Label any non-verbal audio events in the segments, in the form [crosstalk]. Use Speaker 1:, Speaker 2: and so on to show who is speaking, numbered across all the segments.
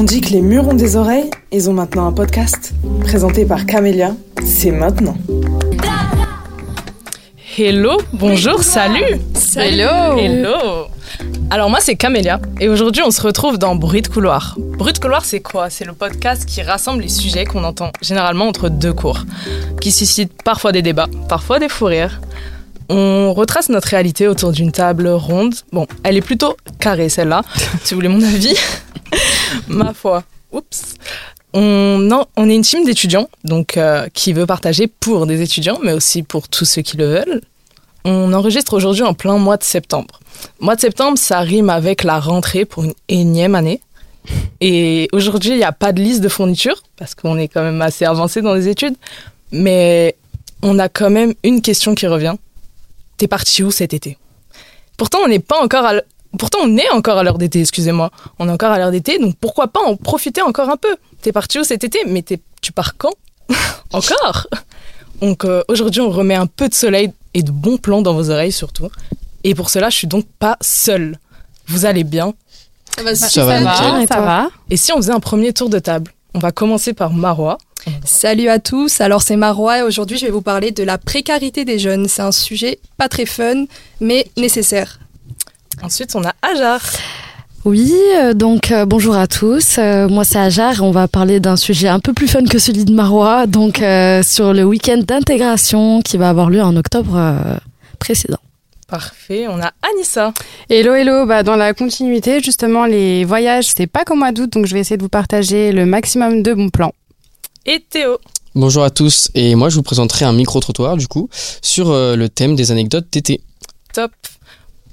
Speaker 1: On dit que les murs ont des oreilles, ils ont maintenant un podcast. Présenté par Camélia, c'est maintenant.
Speaker 2: Hello, bonjour, salut
Speaker 3: Hello
Speaker 2: Hello Alors moi c'est Camélia et aujourd'hui on se retrouve dans Bruit de couloir. Bruit de couloir c'est quoi? C'est le podcast qui rassemble les sujets qu'on entend généralement entre deux cours, qui suscite parfois des débats, parfois des fous rires. On retrace notre réalité autour d'une table ronde. Bon, elle est plutôt carrée celle-là, [laughs] si vous voulez mon avis. Ma foi. Oups. On, est une team d'étudiants, donc euh, qui veut partager pour des étudiants, mais aussi pour tous ceux qui le veulent. On enregistre aujourd'hui en plein mois de septembre. Mois de septembre, ça rime avec la rentrée pour une énième année. Et aujourd'hui, il n'y a pas de liste de fournitures, parce qu'on est quand même assez avancé dans les études. Mais on a quand même une question qui revient. T'es parti où cet été? Pourtant, on n'est pas encore Pourtant, on est encore à l'heure d'été, excusez-moi. On est encore à l'heure d'été, donc pourquoi pas en profiter encore un peu? T'es parti où cet été? Mais t'es- tu pars quand? [laughs] Encore? Donc euh, aujourd'hui, on remet un peu de soleil et de bons plans dans vos oreilles surtout. Et pour cela, je suis donc pas seule. Vous allez bien?
Speaker 3: Ça va,
Speaker 4: Ça va,
Speaker 3: et
Speaker 5: ça va
Speaker 2: Et si on faisait un premier tour de table? On va commencer par Marois.
Speaker 3: Salut à tous, alors c'est Marois et aujourd'hui je vais vous parler de la précarité des jeunes. C'est un sujet pas très fun, mais nécessaire.
Speaker 2: Ensuite, on a Ajar.
Speaker 5: Oui, euh, donc euh, bonjour à tous. Euh, moi c'est Ajar. On va parler d'un sujet un peu plus fun que celui de Marois, donc euh, sur le week-end d'intégration qui va avoir lieu en octobre euh, précédent.
Speaker 2: Parfait. On a Anissa.
Speaker 6: Hello, hello. Bah, dans la continuité, justement, les voyages, c'est pas qu'au mois d'août, donc je vais essayer de vous partager le maximum de bons plans.
Speaker 2: Et Théo.
Speaker 4: Bonjour à tous, et moi je vous présenterai un micro-trottoir du coup sur euh, le thème des anecdotes d'été.
Speaker 2: Top.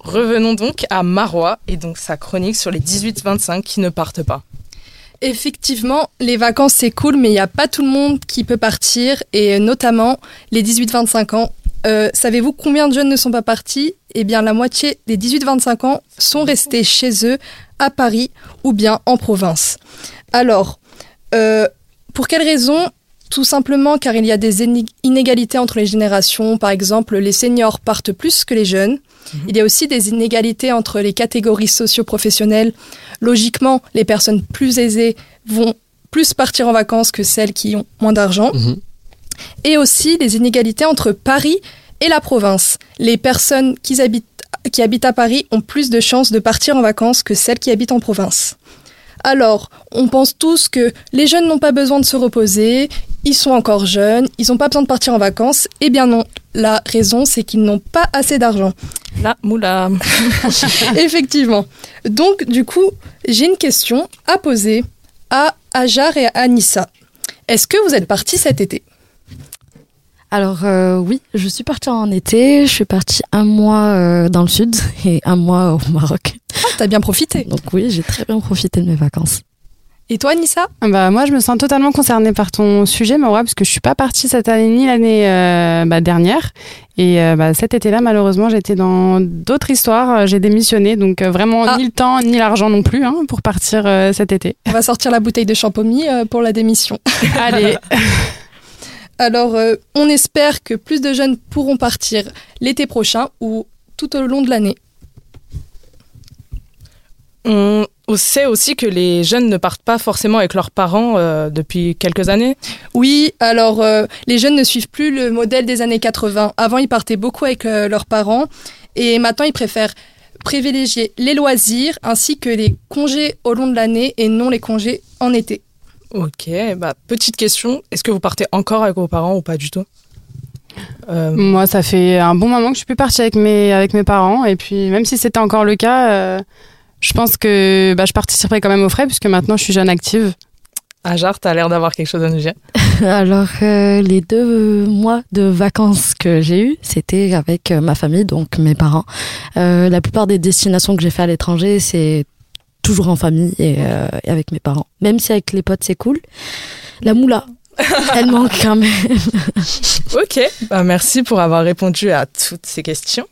Speaker 2: Revenons donc à Marois et donc sa chronique sur les 18-25 qui ne partent pas.
Speaker 3: Effectivement, les vacances c'est cool, mais il n'y a pas tout le monde qui peut partir, et notamment les 18-25 ans. Euh, Savez-vous combien de jeunes ne sont pas partis? Eh bien, la moitié des 18-25 ans sont restés chez eux, à Paris ou bien en province. Alors, euh, pour quelles raisons Tout simplement car il y a des iné- inégalités entre les générations. Par exemple, les seniors partent plus que les jeunes. Il y a aussi des inégalités entre les catégories socio-professionnelles. Logiquement, les personnes plus aisées vont plus partir en vacances que celles qui ont moins d'argent.
Speaker 4: Mhm.
Speaker 3: Et aussi des inégalités entre Paris et la province. Les personnes qui habitent, qui habitent à Paris ont plus de chances de partir en vacances que celles qui habitent en province. Alors, on pense tous que les jeunes n'ont pas besoin de se reposer, ils sont encore jeunes, ils n'ont pas besoin de partir en vacances. Eh bien non, la raison c'est qu'ils n'ont pas assez d'argent.
Speaker 2: La moula. [laughs]
Speaker 3: Effectivement. Donc, du coup, j'ai une question à poser à Ajar et à Anissa. Est-ce que vous êtes partis cet été?
Speaker 5: Alors euh, oui, je suis partie en été. Je suis partie un mois euh, dans le sud et un mois au Maroc.
Speaker 3: Ah, t'as bien profité.
Speaker 5: Donc oui, j'ai très bien profité de mes vacances.
Speaker 3: Et toi, Anissa
Speaker 6: Bah, moi, je me sens totalement concernée par ton sujet, Maura, parce que je suis pas partie cette année ni l'année euh, bah, dernière. Et euh, bah, cet été-là, malheureusement, j'étais dans d'autres histoires. Euh, J'ai démissionné, donc euh, vraiment
Speaker 3: Ah.
Speaker 6: ni le temps ni l'argent non plus hein, pour partir euh, cet été.
Speaker 3: On va sortir la bouteille de champomy euh, pour la démission. [laughs]
Speaker 6: Allez, [laughs]
Speaker 3: Alors, euh, on espère que plus de jeunes pourront partir l'été prochain ou tout au long de l'année.
Speaker 2: On sait aussi que les jeunes ne partent pas forcément avec leurs parents euh, depuis quelques années.
Speaker 3: Oui, alors euh, les jeunes ne suivent plus le modèle des années 80. Avant, ils partaient beaucoup avec euh, leurs parents et maintenant, ils préfèrent privilégier les loisirs ainsi que les congés au long de l'année et non les congés en été.
Speaker 2: Ok, bah petite question, est-ce que vous partez encore avec vos parents ou pas du tout? Euh,
Speaker 6: moi, ça fait un bon moment que je suis plus partie avec mes, avec mes parents. Et puis, même si c'était encore le cas, euh, je pense que bah, je participerai quand même aux frais, puisque maintenant, je suis jeune active.
Speaker 2: Ajar, t'as l'air d'avoir quelque chose à nous dire.
Speaker 5: Alors euh, les deux mois de vacances que j'ai eu, c'était avec euh, ma famille, donc mes parents. Euh, la plupart des destinations que j'ai fait à l'étranger, c'est toujours en famille et, euh, et avec mes parents. Même si avec les potes c'est cool. La moula, [laughs] elle manque quand même. [laughs]
Speaker 2: Ok, bah merci pour avoir répondu à toutes ces questions.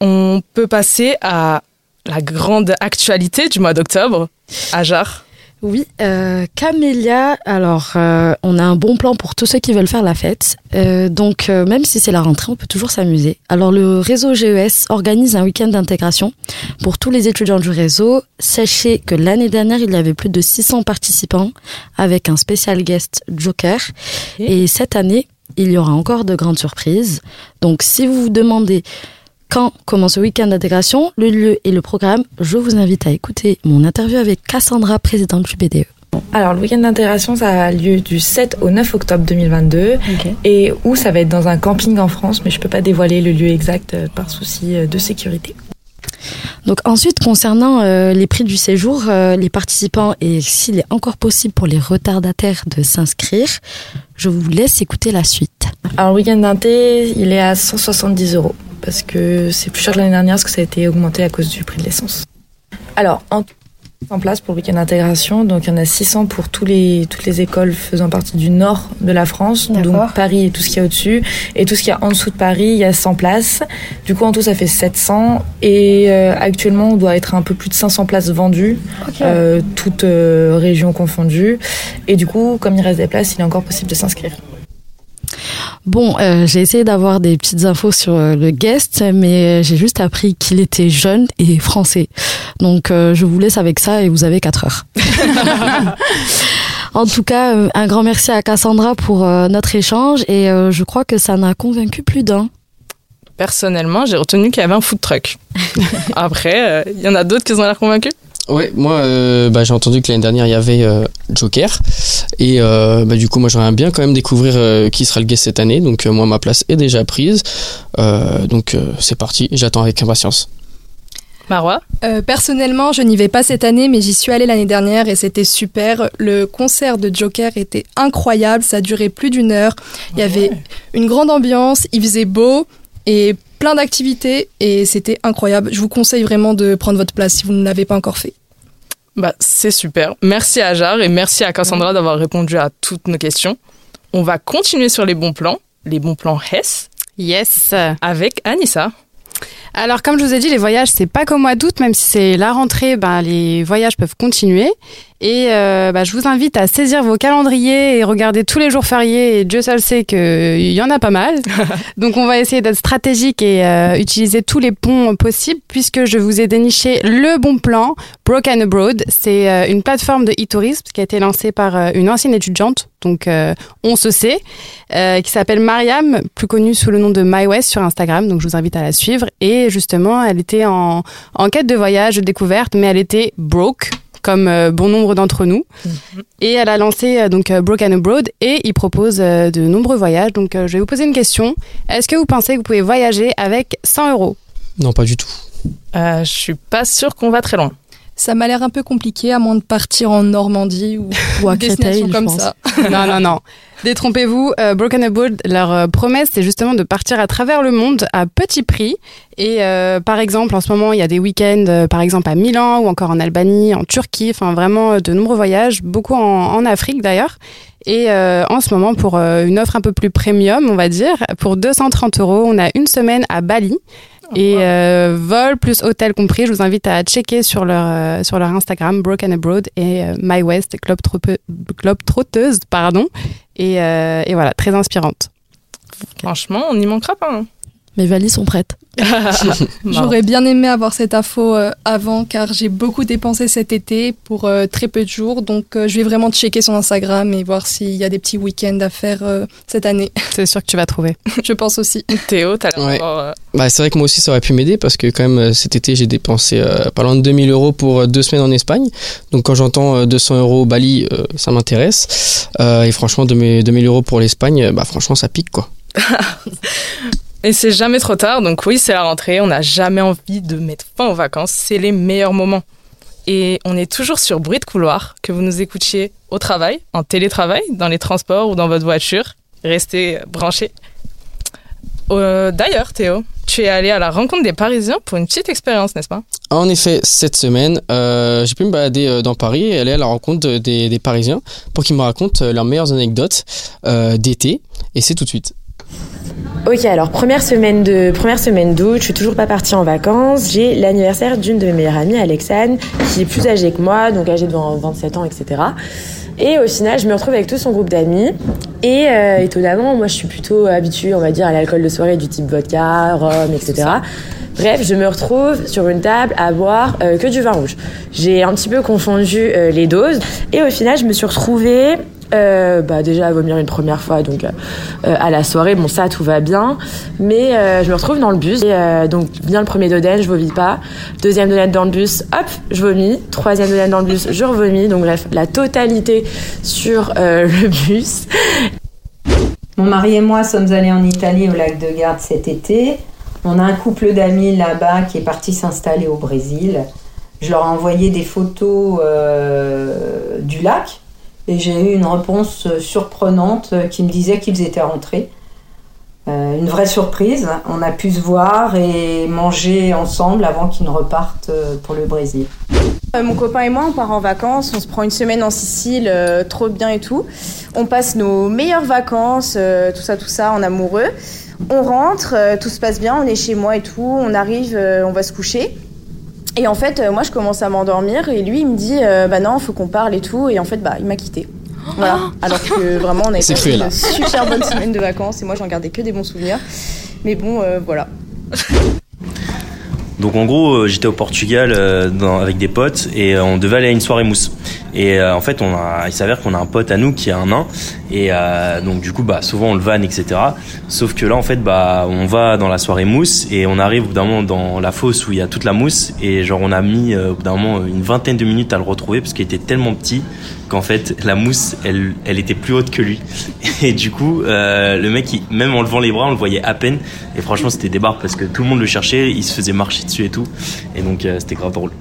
Speaker 2: On peut passer à la grande actualité du mois d'octobre. Ajar.
Speaker 5: Oui, euh, Camélia, alors euh, on a un bon plan pour tous ceux qui veulent faire la fête. Euh, donc même si c'est la rentrée, on peut toujours s'amuser. Alors le réseau GES organise un week-end d'intégration pour tous les étudiants du réseau. Sachez que l'année dernière, il y avait plus de 600 participants avec un spécial guest Joker. Et cette année, il y aura encore de grandes surprises. Donc si vous vous demandez quand commence ce week-end d'intégration, le lieu et le programme, je vous invite à écouter mon interview avec Cassandra, présidente du BDE.
Speaker 7: Alors, le week-end d'intégration, ça a lieu du 7 au 9 octobre 2022. Et où ça va être dans un camping en France, mais je peux pas dévoiler le lieu exact euh, par souci euh, de sécurité.
Speaker 5: Donc ensuite, concernant euh, les prix du séjour, euh, les participants et s'il est encore possible pour les retardataires de s'inscrire, je vous laisse écouter la suite.
Speaker 7: Alors, le week-end d'inté, il est à 170 euros. Parce que c'est plus cher que l'année dernière, parce que ça a été augmenté à cause du prix de l'essence. Alors, en en place pour le week-end d'intégration. Donc, il y en a 600 pour tous les, toutes les écoles faisant partie du nord de la France. Donc, Paris et tout ce qu'il y a au-dessus. Et tout ce qu'il y a en dessous de Paris, il y a 100 places. Du coup, en tout, ça fait 700. Et euh, actuellement, on doit être à un peu plus de 500 places vendues, euh, toutes euh, régions confondues. Et du coup, comme il reste des places, il est encore possible de s'inscrire.
Speaker 5: Bon, euh, j'ai essayé d'avoir des petites infos sur euh, le guest, mais j'ai juste appris qu'il était jeune et français. Donc euh, je vous laisse avec ça et vous avez 4 heures. [laughs] en tout cas, euh, un grand merci à Cassandra pour euh, notre échange et euh, je crois que ça n'a convaincu plus d'un.
Speaker 2: Personnellement, j'ai retenu qu'il y avait un food truck. [laughs] Après, euh, il y en a d'autres qui ont l'air convaincus?
Speaker 4: Ouais, moi, euh, bah, j'ai entendu que l'année dernière, il y avait euh, Joker. Et euh, bah, du coup, moi, j'aimerais bien quand même découvrir euh, qui sera le guest cette année. Donc, euh, moi, ma place est déjà prise. Euh, donc, euh, c'est parti. J'attends avec impatience.
Speaker 2: Marois
Speaker 3: Euh, personnellement, je n'y vais pas cette année, mais j'y suis allée l'année dernière et c'était super. Le concert de Joker était incroyable, ça durait plus d'une heure. Il y avait une grande ambiance, il faisait beau et plein d'activités et c'était incroyable. Je vous conseille vraiment de prendre votre place si vous ne l'avez pas encore fait.
Speaker 2: Bah, c'est super. Merci à Jar et merci à Cassandra d'avoir répondu à toutes nos questions. On va continuer sur les bons plans, les bons plans Hess,
Speaker 6: Yes.
Speaker 2: avec Anissa.
Speaker 6: Alors, comme je vous ai dit, les voyages, c'est pas qu'au mois d'août, même si c'est la rentrée, ben, les voyages peuvent continuer. Et euh, bah, je vous invite à saisir vos calendriers et regarder tous les jours fériés. Et Dieu seul sait qu'il y en a pas mal. [laughs] Donc, on va essayer d'être stratégique et euh, utiliser tous les ponts possibles, puisque je vous ai déniché le bon plan, Broken Abroad. C'est euh, une plateforme de e-tourisme qui a été lancée par euh, une ancienne étudiante, donc euh, on se sait, euh, qui s'appelle Mariam, plus connue sous le nom de MyWest sur Instagram. Donc, je vous invite à la suivre. Et justement, elle était en, en quête de voyage, de découverte, mais elle était broke comme euh, bon nombre d'entre nous. Et elle a lancé euh, donc euh, Broken Abroad et il propose euh, de nombreux voyages. Donc euh, je vais vous poser une question. Est-ce que vous pensez que vous pouvez voyager avec 100 euros?
Speaker 4: Non, pas du tout.
Speaker 2: Euh, je suis pas sûre qu'on va très loin.
Speaker 3: Ça m'a l'air un peu compliqué à moins de partir en Normandie ou,
Speaker 5: Ou à [laughs] Créteil, je
Speaker 3: comme
Speaker 5: pense.
Speaker 3: ça.
Speaker 6: Non, non, non. Détrompez-vous, euh, Broken Abroad, leur euh, promesse, c'est justement de partir à travers le monde à petit prix. Et euh, par exemple, en ce moment, il y a des week-ends, euh, par exemple à Milan ou encore en Albanie, en Turquie, enfin vraiment euh, de nombreux voyages, beaucoup en, en Afrique d'ailleurs. Et euh, en ce moment, pour euh, une offre un peu plus premium, on va dire, pour 230 euros, on a une semaine à Bali. Et euh, vol plus hôtel compris, je vous invite à checker sur leur, euh, sur leur Instagram, Broken Abroad et euh, My West, Globe Trotteuse, pardon. Et, euh, et voilà, très inspirante.
Speaker 2: Franchement, on n'y manquera pas. hein.
Speaker 5: Mes valises sont prêtes. [laughs]
Speaker 3: J'aurais bien aimé avoir cette info euh, avant car j'ai beaucoup dépensé cet été pour euh, très peu de jours. Donc euh, je vais vraiment checker son Instagram et voir s'il y a des petits week-ends à faire cette année. [laughs]
Speaker 6: C'est sûr que tu vas trouver.
Speaker 3: je pense aussi. [laughs]
Speaker 2: Théo, t'as l'air
Speaker 4: Ouais.
Speaker 2: euh,
Speaker 4: Bah, c'est vrai que moi aussi, ça aurait pu m'aider parce que quand même, cet été, j'ai dépensé euh, pas loin de 2000 euros pour deux semaines en Espagne. Donc, quand j'entends euh, 200 euros au Bali, euh, ça m'intéresse. Euh, et franchement, 2000 2000 euros pour l'Espagne, bah, franchement, ça pique, quoi.
Speaker 2: Et c'est jamais trop tard, donc oui, c'est la rentrée, on n'a jamais envie de mettre fin aux vacances, c'est les meilleurs moments. Et on est toujours sur Bruit de couloir, que vous nous écoutiez au travail, en télétravail, dans les transports ou dans votre voiture. Restez branchés. Euh, D'ailleurs, Théo, tu es allé à la rencontre des Parisiens pour une petite expérience, n'est-ce pas?
Speaker 4: En effet, cette semaine, euh, j'ai pu me balader euh, dans Paris et aller à la rencontre de- des, Parisiens pour qu'ils me racontent leurs meilleures anecdotes d'été. Et c'est tout de suite.
Speaker 8: Ok, alors première semaine de première semaine d'août, je suis toujours pas partie en vacances. J'ai l'anniversaire d'une de mes meilleures amies, Alexane, qui est plus âgée que moi, donc âgée de 27 ans, etc. Et au final, je me retrouve avec tout son groupe d'amis. Et euh, étonnamment, moi, je suis plutôt habituée, on va dire, à l'alcool de soirée du type vodka, rhum, etc. Bref, je me retrouve sur une table à boire euh, que du vin rouge. J'ai un petit peu confondu euh, les doses. Et au final, je me suis retrouvée euh, bah déjà à vomir une première fois donc euh, à la soirée bon ça tout va bien. Mais euh, je me retrouve dans le bus donc vient le premier doden je vomis pas. Deuxième doden dans le bus hop je vomis. Troisième doden dans le bus je revomis. Donc bref la totalité sur [laughs] le bus.
Speaker 9: Mon mari et moi sommes allés en Italie au lac de Garde cet été. On a un couple d'amis là-bas qui est parti s'installer au Brésil. Je leur ai envoyé des photos du lac et j'ai eu une réponse surprenante qui me disait qu'ils étaient rentrés. Euh, une vraie surprise. On a pu se voir et manger ensemble avant qu'ils ne repartent euh, pour le Brésil.
Speaker 10: Euh, Mon copain et moi, on part en vacances, on se prend une semaine en Sicile, euh, trop bien et tout. On passe nos meilleures vacances, euh, tout ça, tout ça, en amoureux. On rentre, euh, tout se passe bien, on est chez moi et tout, on arrive, euh, on va se coucher. Et en fait, euh, moi, je commence à m'endormir et lui, il me dit, euh, bah non, faut qu'on parle et tout. Et en fait, bah, il m'a quitté. Voilà. [gasps] Alors que vraiment, on avait
Speaker 4: C'est
Speaker 10: passé
Speaker 4: cruel, hein.
Speaker 10: une super bonne [laughs] semaine de vacances et moi, j'en gardais que des bons souvenirs. Mais bon, euh, voilà.
Speaker 11: Donc en gros, euh, j'étais au Portugal euh, dans- avec des potes et on devait aller à une soirée mousse. Et euh, en fait, on a, il s'avère qu'on a un pote à nous qui a un nain et euh, donc du coup, bah souvent on le vanne, etc. Sauf que là, en fait, bah on va dans la soirée mousse et on arrive au bout d'un moment dans la fosse où il y a toute la mousse et genre on a mis euh, au bout d'un moment une vingtaine de minutes à le retrouver parce qu'il était tellement petit qu'en fait la mousse, elle, était plus haute que lui. [laughs] Et du coup, le mec, même en levant les bras, on le voyait à peine. Et franchement, c'était des barres parce que tout le monde le cherchait, il se faisait marcher dessus et tout. Et donc, c'était grave drôle.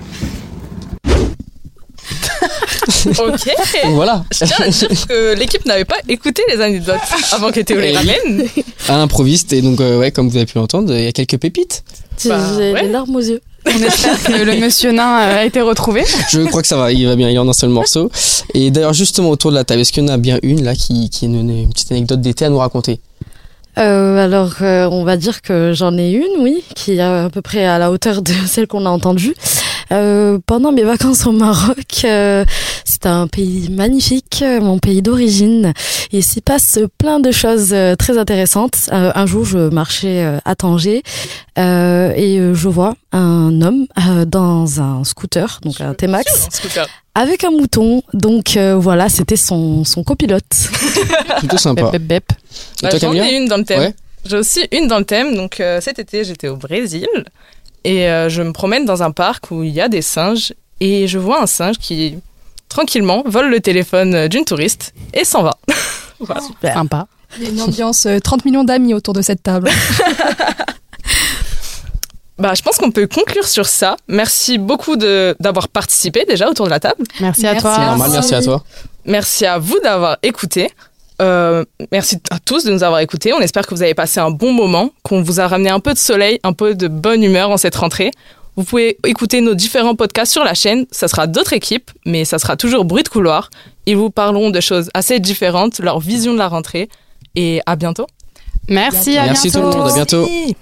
Speaker 11: [laughs]
Speaker 2: Ok.
Speaker 4: Donc voilà,
Speaker 2: Je tiens à dire que l'équipe n'avait pas écouté les anecdotes avant que Théo les
Speaker 4: Et-
Speaker 2: ramène.
Speaker 4: à l'improviste et donc euh, ouais comme vous avez pu l'entendre, il y a quelques pépites.
Speaker 5: J'ai
Speaker 2: Bah,
Speaker 5: j'ai
Speaker 2: ouais.
Speaker 5: les larmes aux yeux.
Speaker 6: On espère que le monsieur nain euh, a été retrouvé.
Speaker 4: Je crois que ça va, il va bien, il est en un seul morceau. Et d'ailleurs justement autour de la table, est-ce qu'il y en a bien une là qui, qui a une, une petite anecdote d'été à nous raconter?
Speaker 5: Euh, alors, euh, on va dire que j'en ai une, oui, qui est à peu près à la hauteur de [laughs] celle qu'on a entendue. Euh, pendant mes vacances au Maroc, euh, c'est un pays magnifique, euh, mon pays d'origine. Il s'y passe plein de choses euh, très intéressantes. Euh, un jour, je marchais euh, à Tanger euh, et je vois un homme euh, dans un scooter, donc un T-Max,
Speaker 2: Sur un scooter.
Speaker 5: avec un mouton. Donc euh, voilà, c'était son, son copilote. [laughs]
Speaker 4: Plutôt sympa.
Speaker 6: Bep, bep, bep.
Speaker 4: Et
Speaker 2: Bah,
Speaker 4: toi
Speaker 2: J'en ai une dans le thème.
Speaker 4: Ouais.
Speaker 2: J'ai aussi une dans le thème. Donc euh, cet été, j'étais au Brésil et euh, je me promène dans un parc où il y a des singes et je vois un singe qui tranquillement vole le téléphone euh, d'une touriste et s'en va. [laughs] voilà.
Speaker 6: Sympa.
Speaker 3: Il y a une ambiance euh, 30 millions d'amis autour de cette table. [laughs] [laughs]
Speaker 2: Bah, je pense qu'on peut conclure sur ça. Merci beaucoup de d'avoir participé déjà autour de la table.
Speaker 6: Merci à
Speaker 3: Merci.
Speaker 6: toi.
Speaker 4: C'est normal, merci à toi.
Speaker 2: Merci à vous d'avoir écouté. Euh, merci à tous de nous avoir écoutés. On espère que vous avez passé un bon moment, qu'on vous a ramené un peu de soleil, un peu de bonne humeur en cette rentrée. Vous pouvez écouter nos différents podcasts sur la chaîne. Ça sera d'autres équipes, mais ça sera toujours bruit de couloir. Ils vous parleront de choses assez différentes, leur vision de la rentrée. Et à bientôt.
Speaker 6: Merci, à
Speaker 4: Merci tout
Speaker 6: bientôt.
Speaker 4: le monde, à bientôt.
Speaker 2: Merci.